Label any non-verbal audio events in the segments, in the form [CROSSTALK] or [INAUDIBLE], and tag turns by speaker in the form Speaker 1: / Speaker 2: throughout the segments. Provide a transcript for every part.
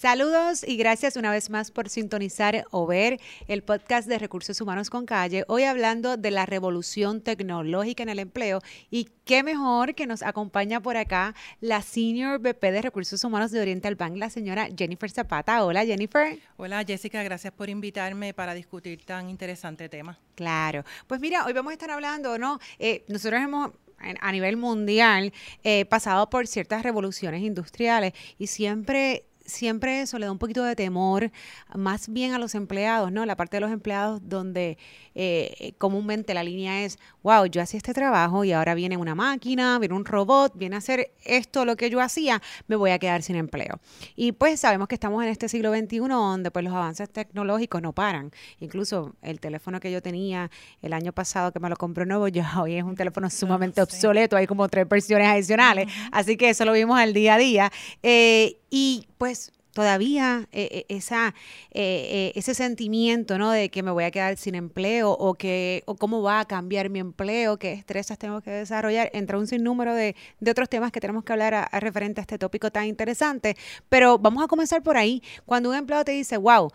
Speaker 1: Saludos y gracias una vez más por sintonizar o ver el podcast de Recursos Humanos con Calle. Hoy hablando de la revolución tecnológica en el empleo y qué mejor que nos acompaña por acá la Senior VP de Recursos Humanos de Oriental Bank, la señora Jennifer Zapata. Hola Jennifer.
Speaker 2: Hola Jessica, gracias por invitarme para discutir tan interesante tema.
Speaker 1: Claro, pues mira, hoy vamos a estar hablando, ¿no? Eh, nosotros hemos a nivel mundial eh, pasado por ciertas revoluciones industriales y siempre siempre eso le da un poquito de temor, más bien a los empleados, ¿no? La parte de los empleados donde eh, comúnmente la línea es, wow, yo hacía este trabajo y ahora viene una máquina, viene un robot, viene a hacer esto, lo que yo hacía, me voy a quedar sin empleo. Y pues sabemos que estamos en este siglo XXI donde pues los avances tecnológicos no paran. Incluso el teléfono que yo tenía el año pasado que me lo compré nuevo, ya [LAUGHS] hoy es un teléfono ah, sumamente obsoleto, hay como tres versiones adicionales, así que eso lo vimos al día a día. Eh, y pues todavía eh, eh, esa, eh, ese sentimiento ¿no? de que me voy a quedar sin empleo o, que, o cómo va a cambiar mi empleo, qué estresas tengo que desarrollar, entre un sinnúmero de, de otros temas que tenemos que hablar a, referente a este tópico tan interesante. Pero vamos a comenzar por ahí. Cuando un empleado te dice, wow,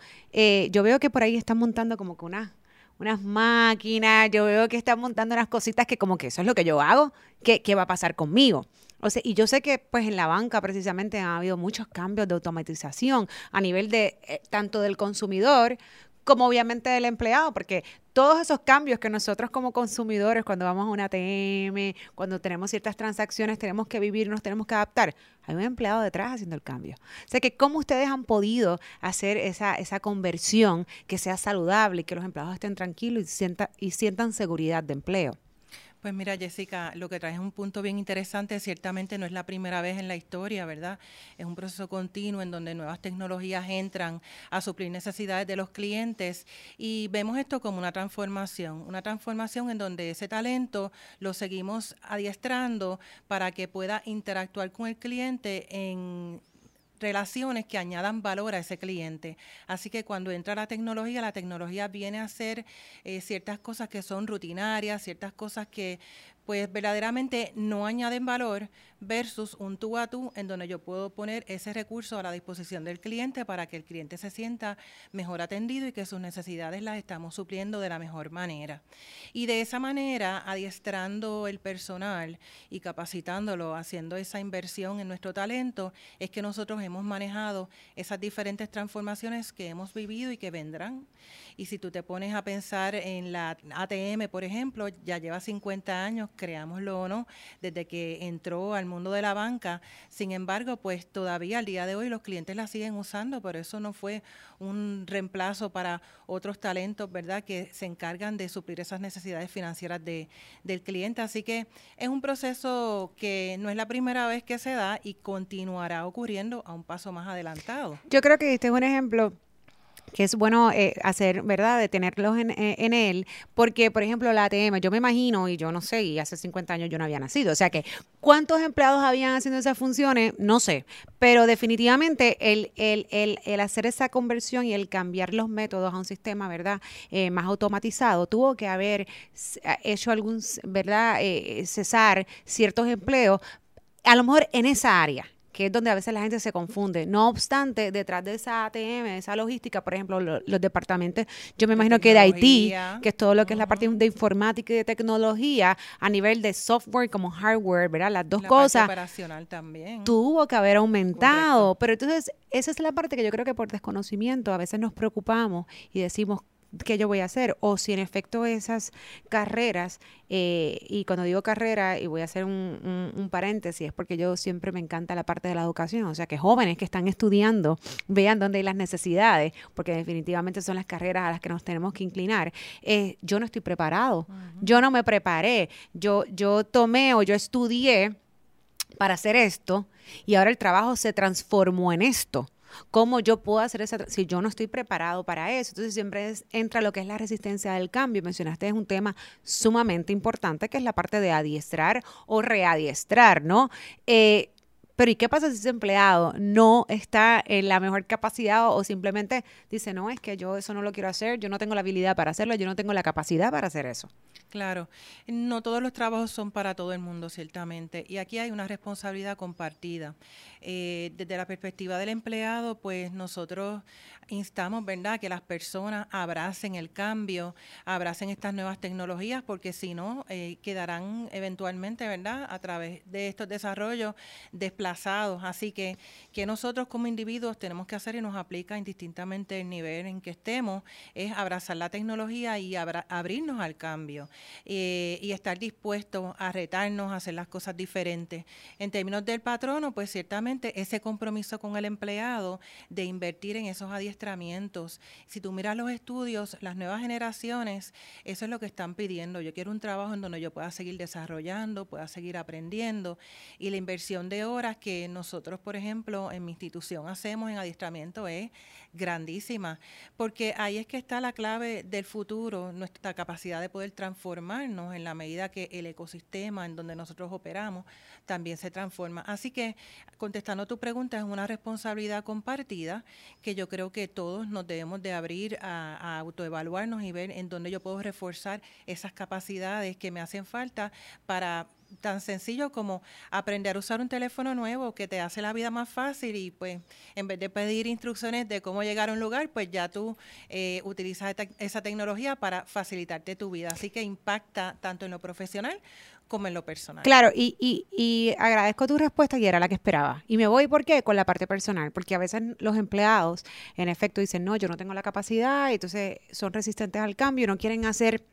Speaker 1: yo veo que por ahí están montando como que una unas máquinas, yo veo que están montando unas cositas que como que eso es lo que yo hago, ¿qué, qué va a pasar conmigo? O sea, y yo sé que pues en la banca precisamente ha habido muchos cambios de automatización a nivel de eh, tanto del consumidor como obviamente del empleado, porque todos esos cambios que nosotros como consumidores, cuando vamos a una ATM, cuando tenemos ciertas transacciones, tenemos que vivir, nos tenemos que adaptar. Hay un empleado detrás haciendo el cambio. O sea que cómo ustedes han podido hacer esa, esa conversión que sea saludable y que los empleados estén tranquilos y, sienta, y sientan seguridad de empleo.
Speaker 2: Pues mira, Jessica, lo que traes es un punto bien interesante. Ciertamente no es la primera vez en la historia, ¿verdad? Es un proceso continuo en donde nuevas tecnologías entran a suplir necesidades de los clientes y vemos esto como una transformación, una transformación en donde ese talento lo seguimos adiestrando para que pueda interactuar con el cliente en relaciones que añadan valor a ese cliente. Así que cuando entra la tecnología, la tecnología viene a hacer eh, ciertas cosas que son rutinarias, ciertas cosas que pues verdaderamente no añaden valor versus un tú a tú en donde yo puedo poner ese recurso a la disposición del cliente para que el cliente se sienta mejor atendido y que sus necesidades las estamos supliendo de la mejor manera. Y de esa manera, adiestrando el personal y capacitándolo, haciendo esa inversión en nuestro talento, es que nosotros hemos manejado esas diferentes transformaciones que hemos vivido y que vendrán. Y si tú te pones a pensar en la ATM, por ejemplo, ya lleva 50 años, creámoslo o no, desde que entró al mundo de la banca. Sin embargo, pues todavía al día de hoy los clientes la siguen usando, pero eso no fue un reemplazo para otros talentos, ¿verdad?, que se encargan de suplir esas necesidades financieras de, del cliente. Así que es un proceso que no es la primera vez que se da y continuará ocurriendo a un paso más adelantado.
Speaker 1: Yo creo que este es un ejemplo que es bueno eh, hacer, ¿verdad?, de tenerlos en, eh, en, él, porque, por ejemplo, la ATM, yo me imagino, y yo no sé, y hace 50 años yo no había nacido, o sea que, ¿cuántos empleados habían haciendo esas funciones? No sé, pero definitivamente el, el, el, el hacer esa conversión y el cambiar los métodos a un sistema, ¿verdad?, eh, más automatizado, tuvo que haber hecho algún, ¿verdad?, cesar ciertos empleos, a lo mejor en esa área que es donde a veces la gente se confunde. No obstante, detrás de esa ATM, esa logística, por ejemplo, los departamentos, yo me imagino que de Haití, que es todo lo que es la parte de informática y de tecnología, a nivel de software como hardware, ¿verdad? Las dos cosas.
Speaker 2: operacional también.
Speaker 1: Tuvo que haber aumentado. Pero entonces, esa es la parte que yo creo que por desconocimiento a veces nos preocupamos y decimos, qué yo voy a hacer o si en efecto esas carreras, eh, y cuando digo carrera, y voy a hacer un, un, paréntesis, es porque yo siempre me encanta la parte de la educación, o sea, que jóvenes que están estudiando vean dónde hay las necesidades, porque definitivamente son las carreras a las que nos tenemos que inclinar. Eh, yo no estoy preparado, yo no me preparé, yo, yo tomé o yo estudié para hacer esto y ahora el trabajo se transformó en esto. ¿Cómo yo puedo hacer esa, si yo no estoy preparado para eso? Entonces siempre entra lo que es la resistencia del cambio. Mencionaste es un tema sumamente importante que es la parte de adiestrar o readiestrar, ¿no? Eh, Pero ¿y qué pasa si ese empleado no está en la mejor capacidad o simplemente dice, no, es que yo eso no lo quiero hacer, yo no tengo la habilidad para hacerlo, yo no tengo la capacidad para hacer eso?
Speaker 2: Claro, no todos los trabajos son para todo el mundo, ciertamente, y aquí hay una responsabilidad compartida. Eh, desde la perspectiva del empleado, pues nosotros instamos, ¿verdad?, que las personas abracen el cambio, abracen estas nuevas tecnologías, porque si no, eh, quedarán eventualmente, ¿verdad?, a través de estos desarrollos desplazados. Así que, que nosotros como individuos tenemos que hacer y nos aplica indistintamente el nivel en que estemos, es abrazar la tecnología y abrirnos al cambio eh, y estar dispuestos a retarnos, a hacer las cosas diferentes. En términos del patrono, pues ciertamente ese compromiso con el empleado de invertir en esos adiestramientos. Si tú miras los estudios, las nuevas generaciones, eso es lo que están pidiendo. Yo quiero un trabajo en donde yo pueda seguir desarrollando, pueda seguir aprendiendo y la inversión de horas que nosotros, por ejemplo, en mi institución hacemos en adiestramiento es grandísima, porque ahí es que está la clave del futuro, nuestra capacidad de poder transformarnos en la medida que el ecosistema en donde nosotros operamos también se transforma. Así que, contestando tu pregunta, es una responsabilidad compartida que yo creo que todos nos debemos de abrir a, a autoevaluarnos y ver en dónde yo puedo reforzar esas capacidades que me hacen falta para tan sencillo como aprender a usar un teléfono nuevo que te hace la vida más fácil y pues en vez de pedir instrucciones de cómo llegar a un lugar, pues ya tú eh, utilizas esa tecnología para facilitarte tu vida. Así que impacta tanto en lo profesional como en lo personal.
Speaker 1: Claro, y, y, y agradezco tu respuesta y era la que esperaba. Y me voy, ¿por qué? Con la parte personal, porque a veces los empleados, en efecto, dicen, no, yo no tengo la capacidad, y entonces son resistentes al cambio, no quieren hacer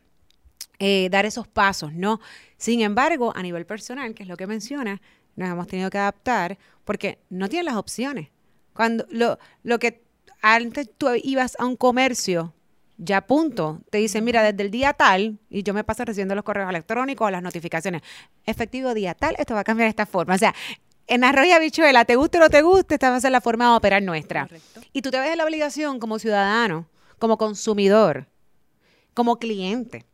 Speaker 1: eh, dar esos pasos, ¿no? Sin embargo, a nivel personal, que es lo que menciona, nos hemos tenido que adaptar porque no tienen las opciones. Cuando lo, lo que antes tú ibas a un comercio, ya punto, te dicen, mira, desde el día tal, y yo me paso recibiendo los correos electrónicos, las notificaciones, efectivo día tal, esto va a cambiar de esta forma. O sea, en arroyo habichuela, te guste o no te guste, esta va a ser la forma de operar nuestra. Y tú te ves en la obligación como ciudadano, como consumidor, como cliente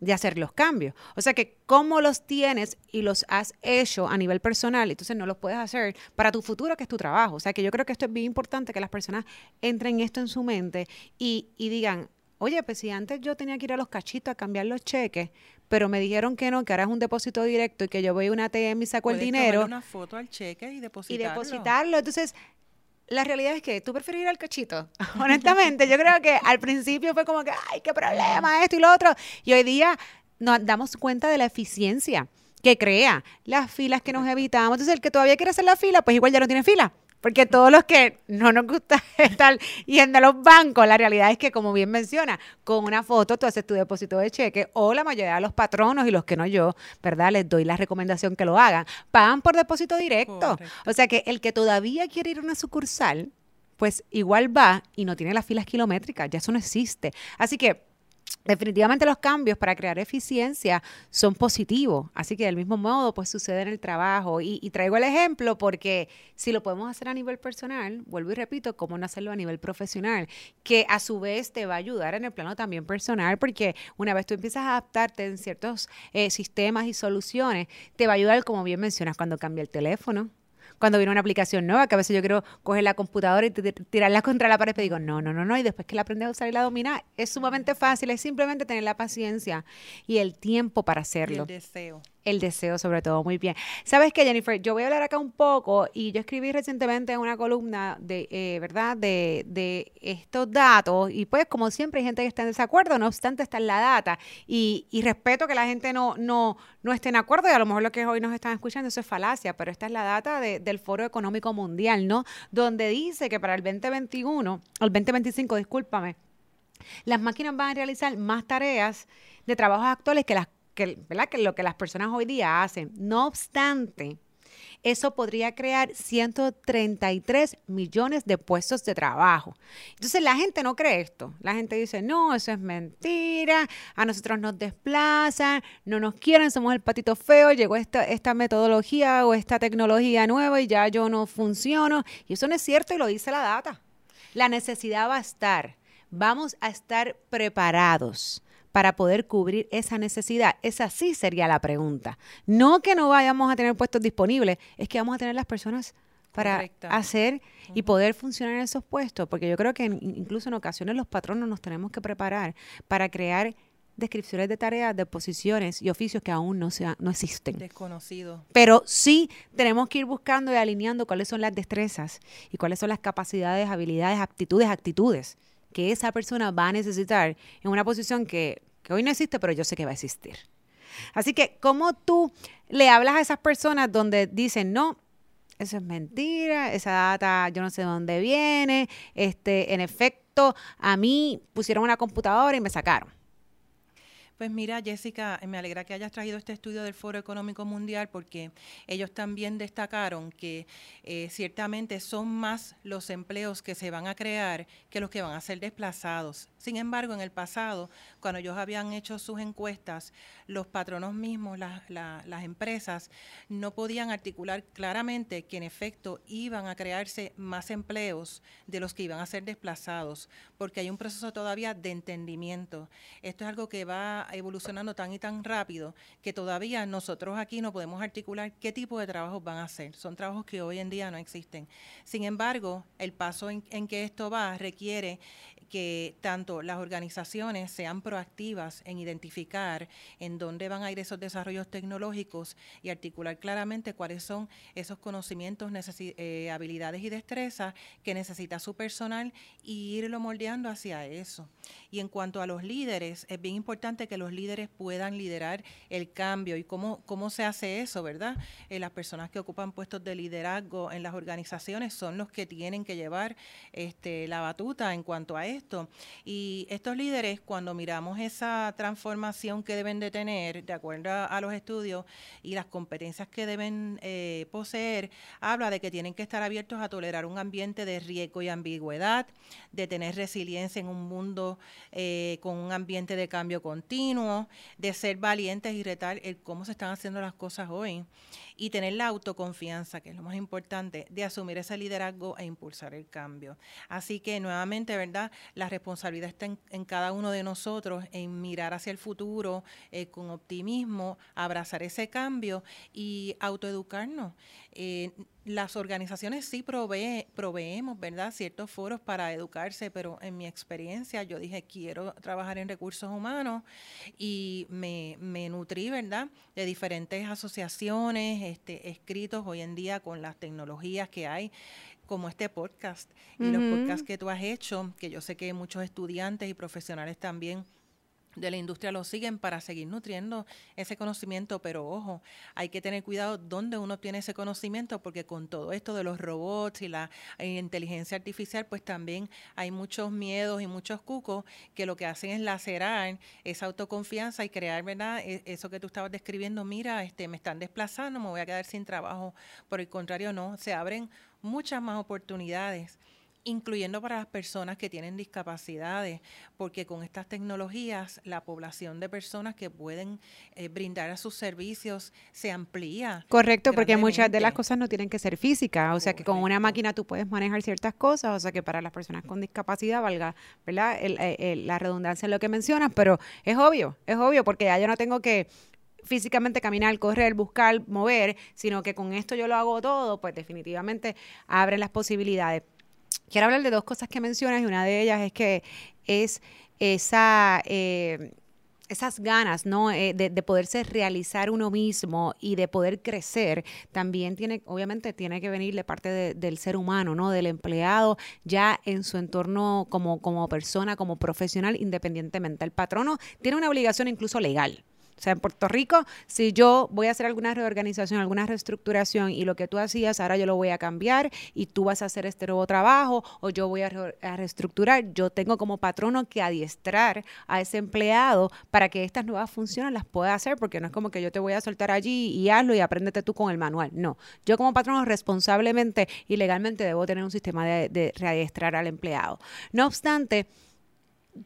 Speaker 1: de hacer los cambios. O sea que cómo los tienes y los has hecho a nivel personal, entonces no los puedes hacer para tu futuro, que es tu trabajo. O sea que yo creo que esto es bien importante, que las personas entren esto en su mente y, y digan, oye, pues si antes yo tenía que ir a los cachitos a cambiar los cheques, pero me dijeron que no, que ahora es un depósito directo y que yo voy a una ATM y saco el dinero.
Speaker 2: una foto al cheque y depositarlo.
Speaker 1: Y depositarlo. Entonces, la realidad es que tú prefieres ir al cachito. [LAUGHS] Honestamente, yo creo que al principio fue como que, ay, qué problema, esto y lo otro. Y hoy día nos damos cuenta de la eficiencia que crea, las filas que nos evitamos. Entonces, el que todavía quiere hacer la fila, pues igual ya no tiene fila. Porque todos los que no nos gusta [LAUGHS] estar yendo a los bancos, la realidad es que, como bien menciona, con una foto tú haces tu depósito de cheque o la mayoría de los patronos y los que no yo, ¿verdad? Les doy la recomendación que lo hagan. Pagan por depósito directo. O sea que el que todavía quiere ir a una sucursal, pues igual va y no tiene las filas kilométricas, ya eso no existe. Así que definitivamente los cambios para crear eficiencia son positivos. Así que del mismo modo, pues sucede en el trabajo. Y, traigo el ejemplo porque si lo podemos hacer a nivel personal, vuelvo y repito, cómo no hacerlo a nivel profesional, que a su vez te va a ayudar en el plano también personal, porque una vez tú empiezas a adaptarte en ciertos eh, sistemas y soluciones, te va a ayudar, como bien mencionas, cuando cambia el teléfono, cuando viene una aplicación nueva, que a veces yo quiero coger la computadora y tirarla contra la pared, pero digo, no, no, no, no, y después que la aprendes a usar y la dominas, es sumamente fácil, es simplemente tener la paciencia y el tiempo para hacerlo.
Speaker 2: el deseo
Speaker 1: el deseo sobre todo. Muy bien. ¿Sabes qué, Jennifer? Yo voy a hablar acá un poco y yo escribí recientemente una columna de, eh, ¿verdad? De, de, estos datos y pues como siempre hay gente que está en desacuerdo, no obstante está en la data y, y respeto que la gente no, no, no esté en acuerdo y a lo mejor lo que hoy nos están escuchando eso es falacia, pero esta es la data del Foro Económico Mundial, ¿no? Donde dice que para el 2021, el 2025, discúlpame, las máquinas van a realizar más tareas de trabajos actuales que las que, lo que las personas hoy día hacen. No obstante, eso podría crear 133 millones de puestos de trabajo. Entonces la gente no cree esto. La gente dice, no, eso es mentira, a nosotros nos desplazan, no nos quieren, somos el patito feo, llegó esta, esta metodología o esta tecnología nueva y ya yo no funciono. Y eso no es cierto y lo dice la data. La necesidad va a estar. Vamos a estar preparados para poder cubrir esa necesidad? Esa sí sería la pregunta. No que no vayamos a tener puestos disponibles, es que vamos a tener las personas para hacer y poder funcionar en esos puestos, porque yo creo que incluso en ocasiones los patronos nos tenemos que preparar para crear descripciones de tareas, de posiciones y oficios que aún no, sea, no existen.
Speaker 2: Desconocidos.
Speaker 1: Pero sí tenemos que ir buscando y alineando cuáles son las destrezas y cuáles son las capacidades, habilidades, aptitudes, actitudes que esa persona va a necesitar en una posición que, que hoy no existe, pero yo sé que va a existir. Así que, ¿cómo tú le hablas a esas personas donde dicen, no, eso es mentira, esa data yo no sé de dónde viene, este, en efecto, a mí pusieron una computadora y me sacaron.
Speaker 2: Pues mira, Jessica, me alegra que hayas traído este estudio del Foro Económico Mundial porque ellos también destacaron que eh, ciertamente son más los empleos que se van a crear que los que van a ser desplazados. Sin embargo, en el pasado, cuando ellos habían hecho sus encuestas, los patronos mismos, las empresas, no podían articular claramente que en efecto iban a crearse más empleos de los que iban a ser desplazados, porque hay un proceso todavía de entendimiento. Esto es algo que va evolucionando tan y tan rápido que todavía nosotros aquí no podemos articular qué tipo de trabajos van a hacer. Son trabajos que hoy en día no existen. Sin embargo, el paso en, en que esto va requiere que tanto las organizaciones sean proactivas en identificar en dónde van a ir esos desarrollos tecnológicos y articular claramente cuáles son esos conocimientos, eh, habilidades y destrezas que necesita su personal y irlo moldeando hacia eso. Y en cuanto a los líderes, es bien importante que los líderes puedan liderar el cambio y cómo, cómo se hace eso, ¿verdad? Eh, las personas que ocupan puestos de liderazgo en las organizaciones son los que tienen que llevar este, la batuta en cuanto a esto. Y estos líderes, cuando miramos esa transformación que deben de tener, de acuerdo a, los estudios y las competencias que deben eh, poseer, habla de que tienen que estar abiertos a tolerar un ambiente de riesgo y ambigüedad, de tener resiliencia en un mundo eh, con un ambiente de cambio continuo, de ser valientes y retar el cómo se están haciendo las cosas hoy y tener la autoconfianza, que es lo más importante, de asumir ese liderazgo e impulsar el cambio. Así que nuevamente, ¿verdad? La responsabilidad está en, cada uno de nosotros en mirar hacia el futuro eh, con optimismo, abrazar ese cambio y autoeducarnos. Eh, las organizaciones sí provee, proveemos, ciertos foros para educarse, pero en mi experiencia yo dije, quiero trabajar en recursos humanos y me, me nutrí, ¿verdad?, de diferentes asociaciones, este, escritos hoy en día con las tecnologías que hay como este podcast y los podcasts que tú has hecho, que yo sé que muchos estudiantes y profesionales también de la industria lo siguen para seguir nutriendo ese conocimiento, pero ojo, hay que tener cuidado dónde uno tiene ese conocimiento, porque con todo esto de los robots y la inteligencia artificial, pues también hay muchos miedos y muchos cucos que lo que hacen es lacerar esa autoconfianza y crear, ¿verdad? E, eso que tú estabas describiendo, mira, este, me están desplazando, me voy a quedar sin trabajo. Por el contrario, no, se abren muchas más oportunidades incluyendo para las personas que tienen discapacidades, porque con estas tecnologías la población de personas que pueden eh, brindar a sus servicios se amplía.
Speaker 1: Correcto, porque muchas de las cosas no tienen que ser físicas, o sea que con una máquina tú puedes manejar ciertas cosas, o sea que para las personas con discapacidad valga, ¿verdad? la redundancia en lo que mencionas, pero es obvio, es obvio, porque ya yo no tengo que físicamente caminar, correr, buscar, mover, sino que con esto yo lo hago todo, pues definitivamente abre las posibilidades. Quiero hablar de dos cosas que mencionas y una de ellas es que es esa... Eh, esas ganas, ¿no? Eh, de, poderse realizar uno mismo y de poder crecer, también tiene, obviamente, tiene que venir de parte del ser humano, ¿no? Del empleado, ya en su entorno como, como persona, como profesional, independientemente. El patrono tiene una obligación incluso legal. O sea, en Puerto Rico, si yo voy a hacer alguna reorganización, alguna reestructuración y lo que tú hacías, ahora yo lo voy a cambiar y tú vas a hacer este nuevo trabajo o yo voy a, reestructurar, yo tengo como patrono que adiestrar a ese empleado para que estas nuevas funciones las pueda hacer, porque no es como que yo te voy a soltar allí y hazlo y apréndete tú con el manual. No, yo como patrono responsablemente y legalmente debo tener un sistema de, de readiestrar al empleado. No obstante,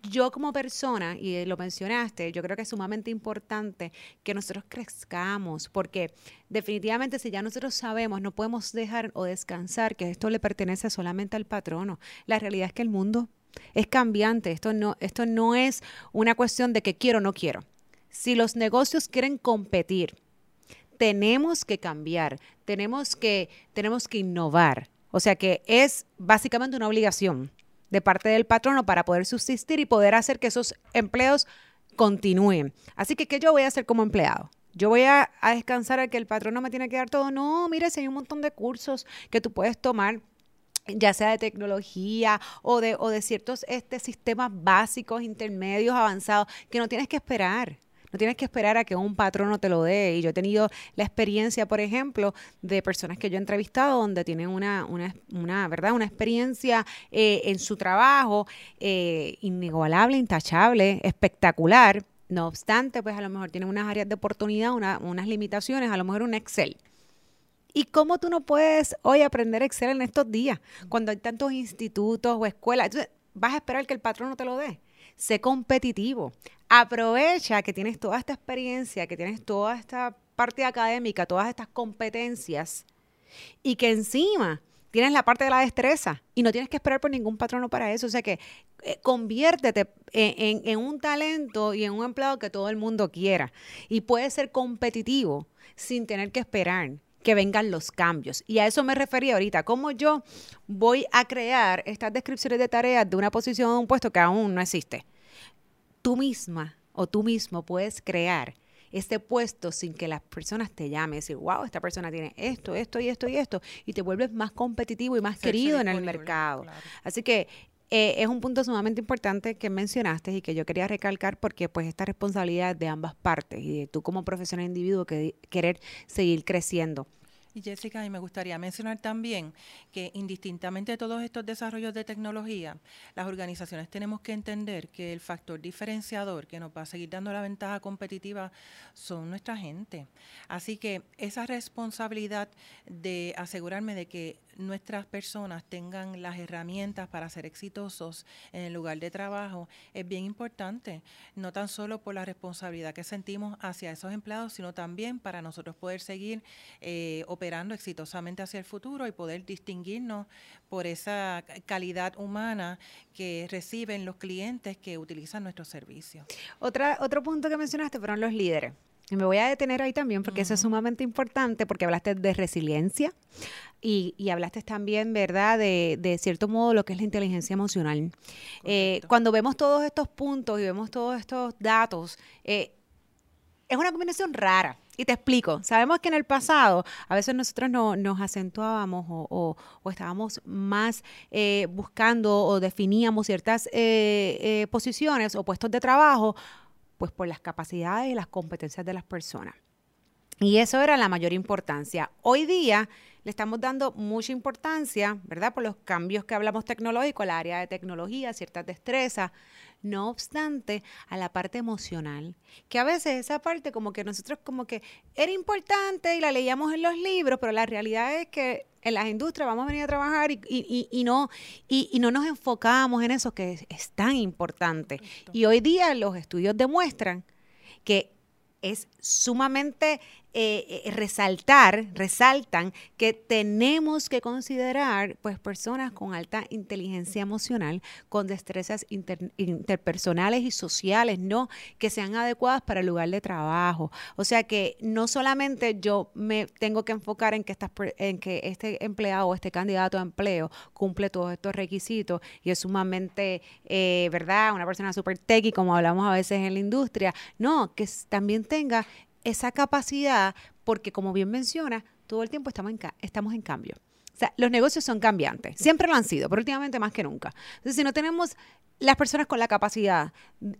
Speaker 1: yo como persona, y lo mencionaste, yo creo que es sumamente importante que nosotros crezcamos, porque definitivamente si ya nosotros sabemos, no podemos dejar o descansar que esto le pertenece solamente al patrono. La realidad es que el mundo es cambiante. Esto no, esto no es una cuestión de que quiero o no quiero. Si los negocios quieren competir, tenemos que cambiar, tenemos que, tenemos que innovar. O sea que es básicamente una obligación de parte del patrono para poder subsistir y poder hacer que esos empleos continúen. Así que, ¿qué yo voy a hacer como empleado? Yo voy a, descansar a que el patrono me tiene que dar todo. No, mire, si hay un montón de cursos que tú puedes tomar ya sea de tecnología o de, o de ciertos este, sistemas básicos, intermedios, avanzados, que no tienes que esperar. No tienes que esperar a que un patrono te lo dé. Y yo he tenido la experiencia, por ejemplo, de personas que yo he entrevistado donde tienen una, una, ¿verdad? una experiencia eh, en su trabajo eh, inigualable, intachable, espectacular. No obstante, pues a lo mejor tienen unas áreas de oportunidad, unas limitaciones, a lo mejor un Excel. ¿Y cómo tú no puedes hoy aprender Excel en estos días, cuando hay tantos institutos o escuelas? Entonces, vas a esperar que el patrono te lo dé sé competitivo. Aprovecha que tienes toda esta experiencia, que tienes toda esta parte académica, todas estas competencias y que encima tienes la parte de la destreza y no tienes que esperar por ningún patrono para eso. O sea que eh, conviértete en, en, un talento y en un empleado que todo el mundo quiera y puedes ser competitivo sin tener que esperar que vengan los cambios. Y a eso me refería ahorita, cómo yo voy a crear estas descripciones de tareas de una posición o un puesto que aún no existe. Tú misma o tú mismo puedes crear este puesto sin que las personas te llamen, decir, wow, esta persona tiene esto, esto y esto y esto, y te vuelves más competitivo y más querido en el mercado. Así que eh, es un punto sumamente importante que mencionaste y que yo quería recalcar porque pues esta responsabilidad de ambas partes y de tú como profesional individuo que querer seguir creciendo.
Speaker 2: Y Jessica, y me gustaría mencionar también que indistintamente de todos estos desarrollos de tecnología, las organizaciones tenemos que entender que el factor diferenciador que nos va a seguir dando la ventaja competitiva son nuestra gente. Así que esa responsabilidad de asegurarme de que nuestras personas tengan las herramientas para ser exitosos en el lugar de trabajo es bien importante, no tan solo por la responsabilidad que sentimos hacia esos empleados, sino también para nosotros poder seguir eh, operando exitosamente hacia el futuro y poder distinguirnos por esa calidad humana que reciben los clientes que utilizan nuestros servicios.
Speaker 1: Otra, otro punto que mencionaste fueron los líderes. Y me voy a detener ahí también porque eso es sumamente importante porque hablaste de resiliencia y, y hablaste también, ¿verdad?, de, de, cierto modo lo que es la inteligencia emocional. Eh, cuando vemos todos estos puntos y vemos todos estos datos, eh, es una combinación rara. Y te explico, sabemos que en el pasado a veces nosotros no, nos acentuábamos o, o, estábamos más eh, buscando o definíamos ciertas posiciones o puestos de trabajo pues por las capacidades y las competencias de las personas. Y eso era la mayor importancia. Hoy día le estamos dando mucha importancia, ¿verdad? Por los cambios que hablamos tecnológicos, el área de tecnología, ciertas destrezas, no obstante a la parte emocional, que a veces esa parte como que nosotros como que era importante y la leíamos en los libros, pero la realidad es que en las industrias vamos a venir a trabajar y, no, y, no nos enfocamos en eso que es tan importante. Y hoy día los estudios demuestran que es sumamente eh, eh, resaltar, resaltan que tenemos que considerar pues personas con alta inteligencia emocional, con destrezas interpersonales y sociales, no que sean adecuadas para el lugar de trabajo. O sea que no solamente yo me tengo que enfocar en que, estas, en que este empleado o este candidato a empleo cumple todos estos requisitos y es sumamente, eh, ¿verdad? Una persona súper techy, como hablamos a veces en la industria. No, que también tenga esa capacidad, porque como bien menciona, todo el tiempo estamos en, estamos en cambio. O sea, los negocios son cambiantes, siempre lo han sido, pero últimamente más que nunca. Entonces, si no tenemos las personas con la capacidad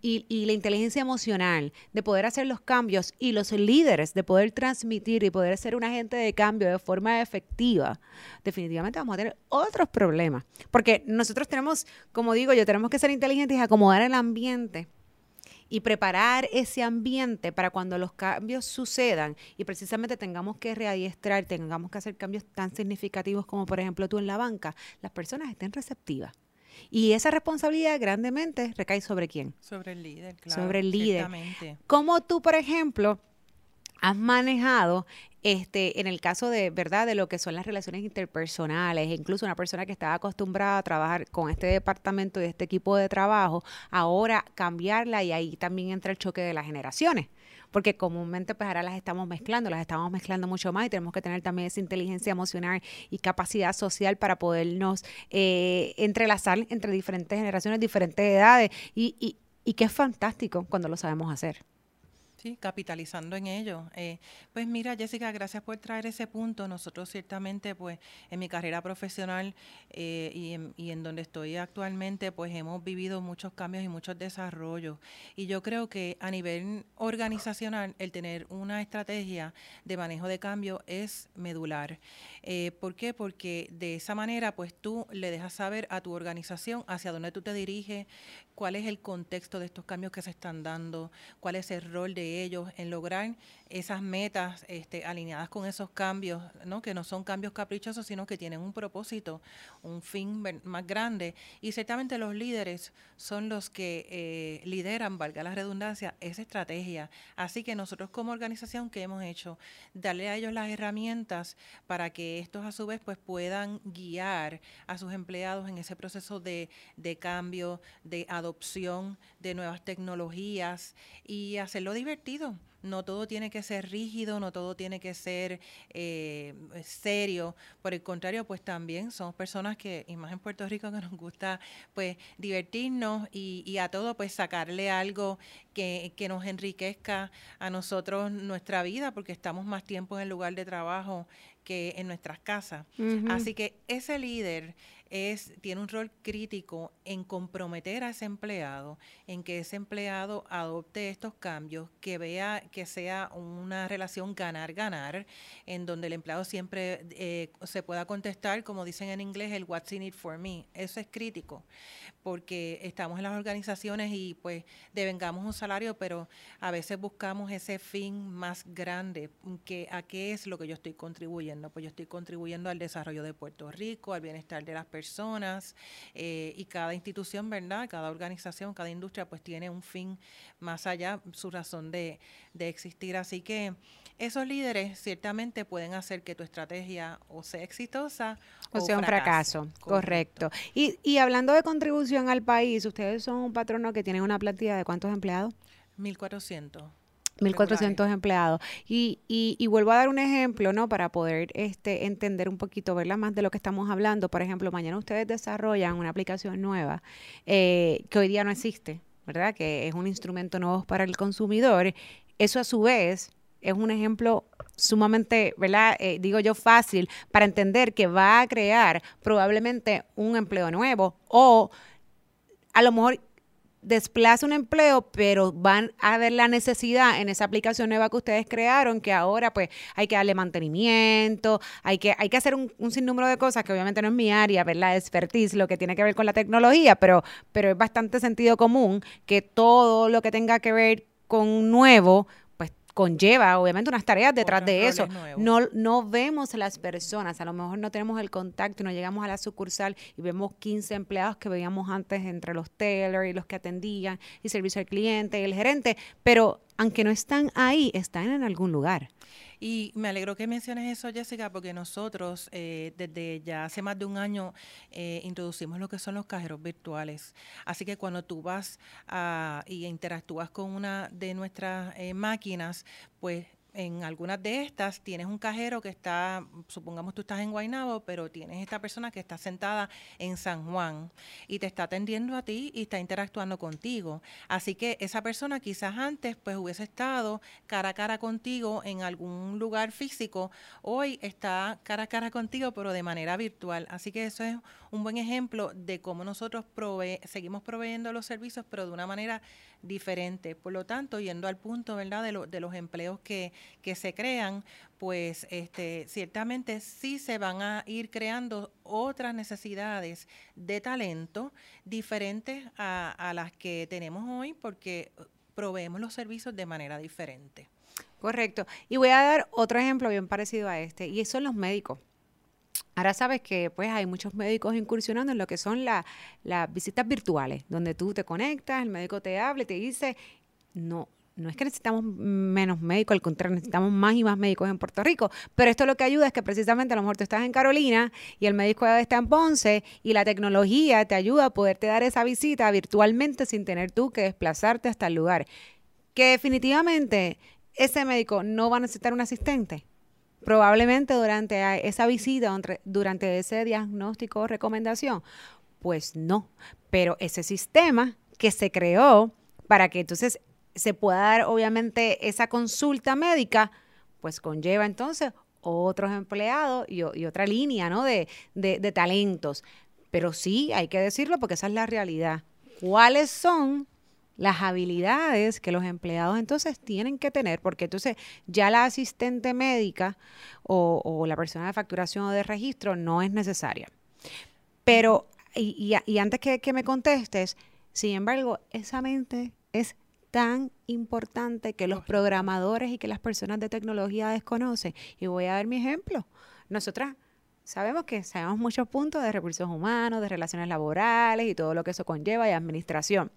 Speaker 1: y, y, la inteligencia emocional de poder hacer los cambios y los líderes de poder transmitir y poder ser un agente de cambio de forma efectiva, definitivamente vamos a tener otros problemas. Porque nosotros tenemos, como digo yo, tenemos que ser inteligentes y acomodar el ambiente y preparar ese ambiente para cuando los cambios sucedan y precisamente tengamos que readiestrar, tengamos que hacer cambios tan significativos como por ejemplo tú en la banca, las personas estén receptivas. Y esa responsabilidad grandemente recae sobre quién?
Speaker 2: Sobre el líder, claro.
Speaker 1: Sobre el líder. ¿Cómo tú, por ejemplo, has manejado este, en el caso de, ¿verdad?, de lo que son las relaciones interpersonales, incluso una persona que estaba acostumbrada a trabajar con este departamento y este equipo de trabajo, ahora cambiarla y ahí también entra el choque de las generaciones porque comúnmente pues ahora las estamos mezclando, las estamos mezclando mucho más y tenemos que tener también esa inteligencia emocional y capacidad social para podernos eh, entrelazar entre diferentes generaciones, diferentes edades y, y, y que es fantástico cuando lo sabemos hacer.
Speaker 2: Sí, capitalizando en ello. Eh, pues mira, Jessica, gracias por traer ese punto. Nosotros ciertamente, pues en mi carrera profesional eh, y, en, y, en, donde estoy actualmente, pues hemos vivido muchos cambios y muchos desarrollos. Y yo creo que a nivel organizacional, el tener una estrategia de manejo de cambio es medular. Eh, ¿Por qué? Porque de esa manera, pues tú le dejas saber a tu organización hacia dónde tú te diriges, cuál es el contexto de estos cambios que se están dando, cuál es el rol de ellos en lograr esas metas este, alineadas con esos cambios, ¿no? que no son cambios caprichosos, sino que tienen un propósito, un fin más grande. Y ciertamente los líderes son los que eh, lideran, valga la redundancia, esa estrategia. Así que nosotros como organización, ¿qué hemos hecho? Darle a ellos las herramientas para que estos a su vez pues, puedan guiar a sus empleados en ese proceso de, de cambio, de adopción de nuevas tecnologías y hacerlo divertido no todo tiene que ser rígido, no todo tiene que ser eh, serio. Por el contrario, pues también somos personas que, y más en Puerto Rico, que nos gusta pues divertirnos y, y a todo pues sacarle algo que, que, nos enriquezca a nosotros nuestra vida, porque estamos más tiempo en el lugar de trabajo que en nuestras casas. Así que ese líder es, tiene un rol crítico en comprometer a ese empleado, en que ese empleado adopte estos cambios, que vea que sea una relación ganar-ganar, en donde el empleado siempre eh, se pueda contestar, como dicen en inglés, el what's in it for me. Eso es crítico, porque estamos en las organizaciones y pues devengamos un salario, pero a veces buscamos ese fin más grande, que a qué es lo que yo estoy contribuyendo. Pues yo estoy contribuyendo al desarrollo de Puerto Rico, al bienestar de las personas personas eh, y cada institución, ¿verdad? Cada organización, cada industria, pues tiene un fin más allá, su razón de, de existir. Así que esos líderes ciertamente pueden hacer que tu estrategia o sea exitosa
Speaker 1: o, sea un fracaso. Correcto. Y, y hablando de contribución al país, ustedes son un patrono que tiene una plantilla de cuántos empleados?
Speaker 2: 1400.
Speaker 1: 1.400 empleados. Y, y, y, vuelvo a dar un ejemplo, ¿no? Para poder este, entender un poquito, ¿verdad? Más de lo que estamos hablando. Por ejemplo, mañana ustedes desarrollan una aplicación nueva eh, que hoy día no existe, ¿verdad? Que es un instrumento nuevo para el consumidor. Eso a su vez es un ejemplo sumamente, ¿verdad? Eh, digo yo fácil para entender que va a crear probablemente un empleo nuevo o a lo mejor desplaza un empleo, pero van a ver la necesidad en esa aplicación nueva que ustedes crearon, que ahora pues hay que darle mantenimiento, hay que, hay que hacer un, sinnúmero de cosas que obviamente no es mi área, ver la expertise, lo que tiene que ver con la tecnología, pero, pero es bastante sentido común que todo lo que tenga que ver con nuevo, conlleva obviamente unas tareas detrás de eso. No, no vemos a las personas, a lo mejor no tenemos el contacto, no llegamos a la sucursal y vemos 15 empleados que veíamos antes entre los tellers y los que atendían y servicio al cliente y el gerente, pero aunque no están ahí, están en algún lugar.
Speaker 2: Y me alegro que menciones eso, Jessica, porque nosotros eh, desde ya hace más de un año eh, introducimos lo que son los cajeros virtuales. Así que cuando tú vas a, y interactúas con una de nuestras eh, máquinas, pues en algunas de estas tienes un cajero que está, supongamos tú estás en Guaynabo, pero tienes esta persona que está sentada en San Juan y te está atendiendo a ti y está interactuando contigo. Así que esa persona quizás antes pues hubiese estado cara a cara contigo en algún lugar físico, hoy está cara a cara contigo pero de manera virtual. Así que eso es un buen ejemplo de cómo nosotros seguimos proveyendo los servicios pero de una manera diferente. Por lo tanto, yendo al punto, ¿verdad?, de, de los empleos que, que se crean, pues este, ciertamente sí se van a ir creando otras necesidades de talento diferentes a, a las que tenemos hoy porque proveemos los servicios de manera diferente.
Speaker 1: Correcto. Y voy a dar otro ejemplo bien parecido a este, y son los médicos. Ahora sabes que pues hay muchos médicos incursionando en lo que son las visitas virtuales, donde tú te conectas, el médico te habla y te dice, no, no es que necesitamos menos médicos, al contrario, necesitamos más y más médicos en Puerto Rico, pero esto lo que ayuda es que precisamente a lo mejor tú estás en Carolina y el médico está en Ponce y la tecnología te ayuda a poderte dar esa visita virtualmente sin tener tú que desplazarte hasta el lugar. Que definitivamente ese médico no va a necesitar un asistente. Probablemente durante esa visita, durante ese diagnóstico o recomendación, pues no. Pero ese sistema que se creó para que entonces se pueda dar obviamente esa consulta médica, pues conlleva entonces otros empleados y, otra línea ¿no? de, de talentos. Pero sí, hay que decirlo porque esa es la realidad. ¿Cuáles son las habilidades que los empleados entonces tienen que tener, porque entonces ya la asistente médica o, la persona de facturación o de registro no es necesaria. Pero, y, antes que, que me contestes, sin embargo, esa mente es tan importante que los programadores y que las personas de tecnología desconocen. Y voy a dar mi ejemplo. Nosotras sabemos que sabemos muchos puntos de recursos humanos, de relaciones laborales y todo lo que eso conlleva y administración.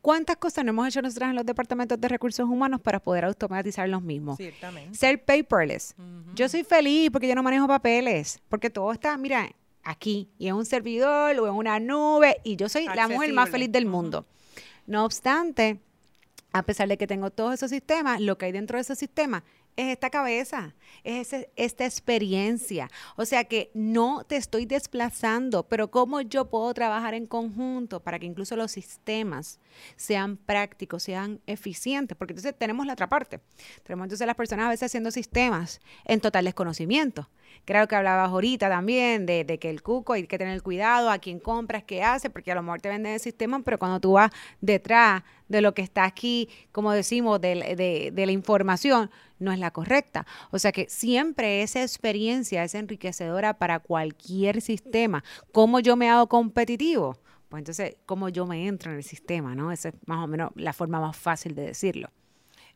Speaker 1: ¿Cuántas cosas no hemos hecho nosotros en los departamentos de recursos humanos para poder automatizar los mismos? Ciertamente. Ser paperless. Yo soy feliz porque yo no manejo papeles, porque todo está, mira, aquí, y en un servidor o en una nube, y yo soy la mujer más feliz del mundo. No obstante, a pesar de que tengo todos esos sistemas, lo que hay dentro de esos sistemas es esta cabeza, es esta experiencia. O sea que no te estoy desplazando, pero cómo yo puedo trabajar en conjunto para que incluso los sistemas sean prácticos, sean eficientes, porque entonces tenemos la otra parte. Tenemos entonces las personas a veces haciendo sistemas en total desconocimiento. Creo que hablabas ahorita también de, que el cuco hay que tener cuidado a quién compras, qué hace, porque a lo mejor te venden el sistema, pero cuando tú vas detrás de lo que está aquí, como decimos, de, de la información, no es la correcta. O sea que siempre esa experiencia es enriquecedora para cualquier sistema. ¿Cómo yo me hago competitivo? Pues entonces, ¿cómo yo me entro en el sistema? ¿no? Esa es más o menos la forma más fácil de decirlo.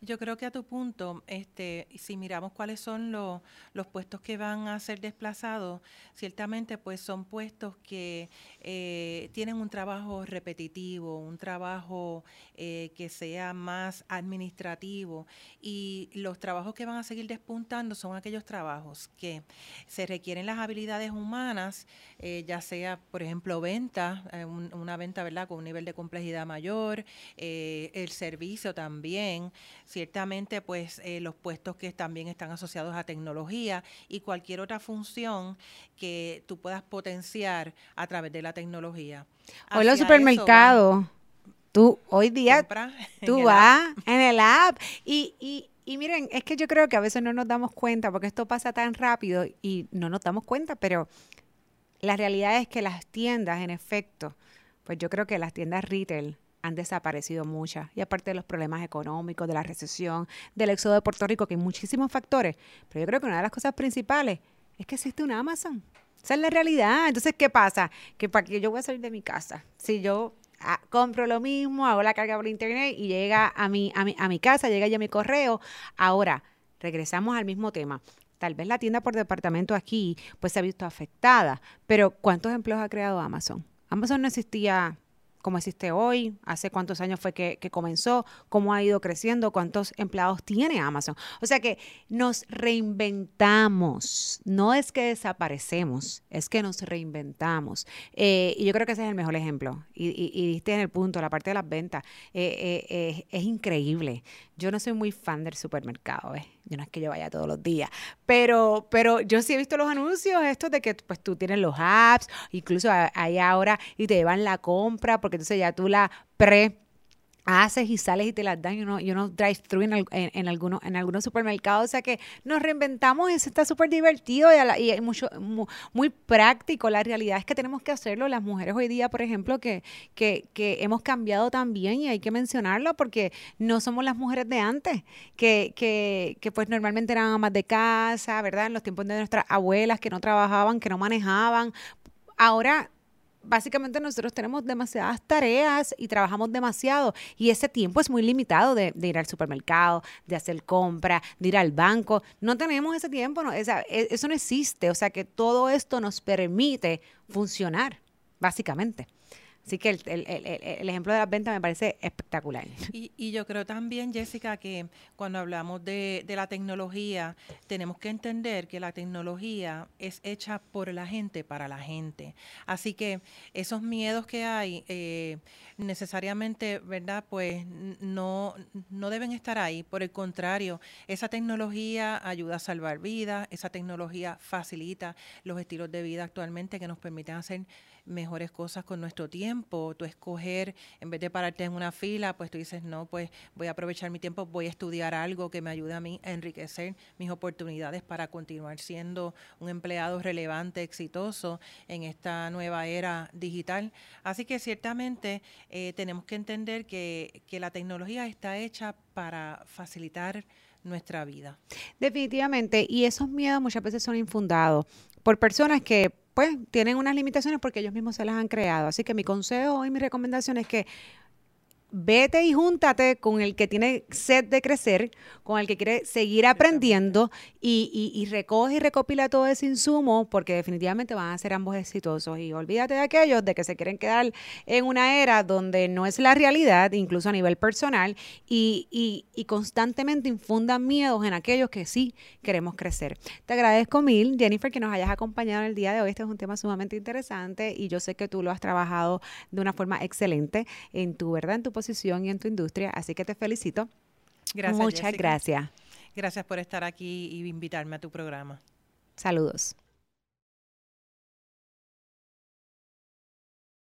Speaker 2: Yo creo que a tu punto, este, si miramos cuáles son los, los puestos que van a ser desplazados, ciertamente pues son puestos que eh, tienen un trabajo repetitivo, un trabajo eh, que sea más administrativo y los trabajos que van a seguir despuntando son aquellos trabajos que se requieren las habilidades humanas, eh, ya sea, por ejemplo, venta, una venta, ¿verdad?, con un nivel de complejidad mayor, el servicio también ciertamente pues eh, los puestos que también están asociados a tecnología y cualquier otra función que tú puedas potenciar a través de la tecnología.
Speaker 1: Hoy los supermercados, tú hoy día tú vas en el app y, y, y miren, es que yo creo que a veces no nos damos cuenta porque esto pasa tan rápido y no nos damos cuenta, pero la realidad es que las tiendas, en efecto, pues yo creo que las tiendas retail han desaparecido muchas. Y aparte de los problemas económicos, de la recesión, del éxodo de Puerto Rico, que hay muchísimos factores. Pero yo creo que una de las cosas principales es que existe una Amazon. Esa es la realidad. Entonces, ¿qué pasa? Que para que yo voy a salir de mi casa, si yo ah, compro lo mismo, hago la carga por internet y llega a mi, a a mi casa, llega ya mi correo. Ahora, regresamos al mismo tema tal vez la tienda por departamento aquí pues se ha visto afectada, pero ¿cuántos empleos ha creado Amazon? Amazon no existía como existe hoy, hace cuántos años fue que, comenzó, cómo ha ido creciendo, cuántos empleados tiene Amazon. O sea que nos reinventamos, no es que desaparecemos, es que nos reinventamos. Eh, y yo creo que ese es el mejor ejemplo. Y, diste en el punto, la parte de las ventas, eh, eh, es increíble. Yo no soy muy fan del supermercado, ¿eh? Yo no es que yo vaya todos los días, pero, pero yo sí he visto los anuncios estos de que pues tú tienes los apps, incluso hay ahora y te llevan la compra porque entonces ya tú la pre haces y sales y te las dan y uno, y uno drive-thru en, en, algunos, en algunos supermercados. O sea que nos reinventamos eso está súper divertido y, mucho, muy, práctico. La realidad es que tenemos que hacerlo. Las mujeres hoy día, por ejemplo, que, que, que hemos cambiado también y hay que mencionarlo porque no somos las mujeres de antes, que, que, que pues normalmente eran amas de casa, ¿verdad? En los tiempos de nuestras abuelas que no trabajaban, que no manejaban. Ahora básicamente nosotros tenemos demasiadas tareas y trabajamos demasiado y ese tiempo es muy limitado de, ir al supermercado, de hacer compra, de ir al banco. No tenemos ese tiempo, no, e, eso no existe. O sea que todo esto nos permite funcionar, básicamente. Así que el, ejemplo de las ventas me parece espectacular.
Speaker 2: Y, yo creo también, Jessica, que cuando hablamos de, la tecnología, tenemos que entender que la tecnología es hecha por la gente, para la gente. Así que esos miedos que hay, eh, necesariamente, ¿verdad? Pues no, no deben estar ahí. Por el contrario, esa tecnología ayuda a salvar vidas, esa tecnología facilita los estilos de vida actualmente que nos permiten hacer mejores cosas con nuestro tiempo. Tú escoger, en vez de pararte en una fila, pues tú dices, no, pues voy a aprovechar mi tiempo, voy a estudiar algo que me ayude a mí a enriquecer mis oportunidades para continuar siendo un empleado relevante, exitoso en esta nueva era digital. Así que ciertamente eh, tenemos que entender que, que la tecnología está hecha para facilitar nuestra vida.
Speaker 1: Definitivamente, y esos miedos muchas veces son infundados por personas que pues tienen unas limitaciones porque ellos mismos se las han creado. Así que mi consejo y mi recomendación es que vete y júntate con el que tiene sed de crecer, con el que quiere seguir aprendiendo y, recoge y recopila todo ese insumo porque definitivamente van a ser ambos exitosos. Y olvídate de aquellos de que se quieren quedar en una era donde no es la realidad, incluso a nivel personal, y, y constantemente infundan miedos en aquellos que sí queremos crecer. Te agradezco mil, Jennifer, que nos hayas acompañado en el día de hoy. Este es un tema sumamente interesante y yo sé que tú lo has trabajado de una forma excelente en tu, ¿verdad? En tu posición y en tu industria. Así que te felicito.
Speaker 2: Gracias.
Speaker 1: Muchas gracias.
Speaker 2: Gracias por estar aquí y invitarme a tu programa.
Speaker 1: Saludos.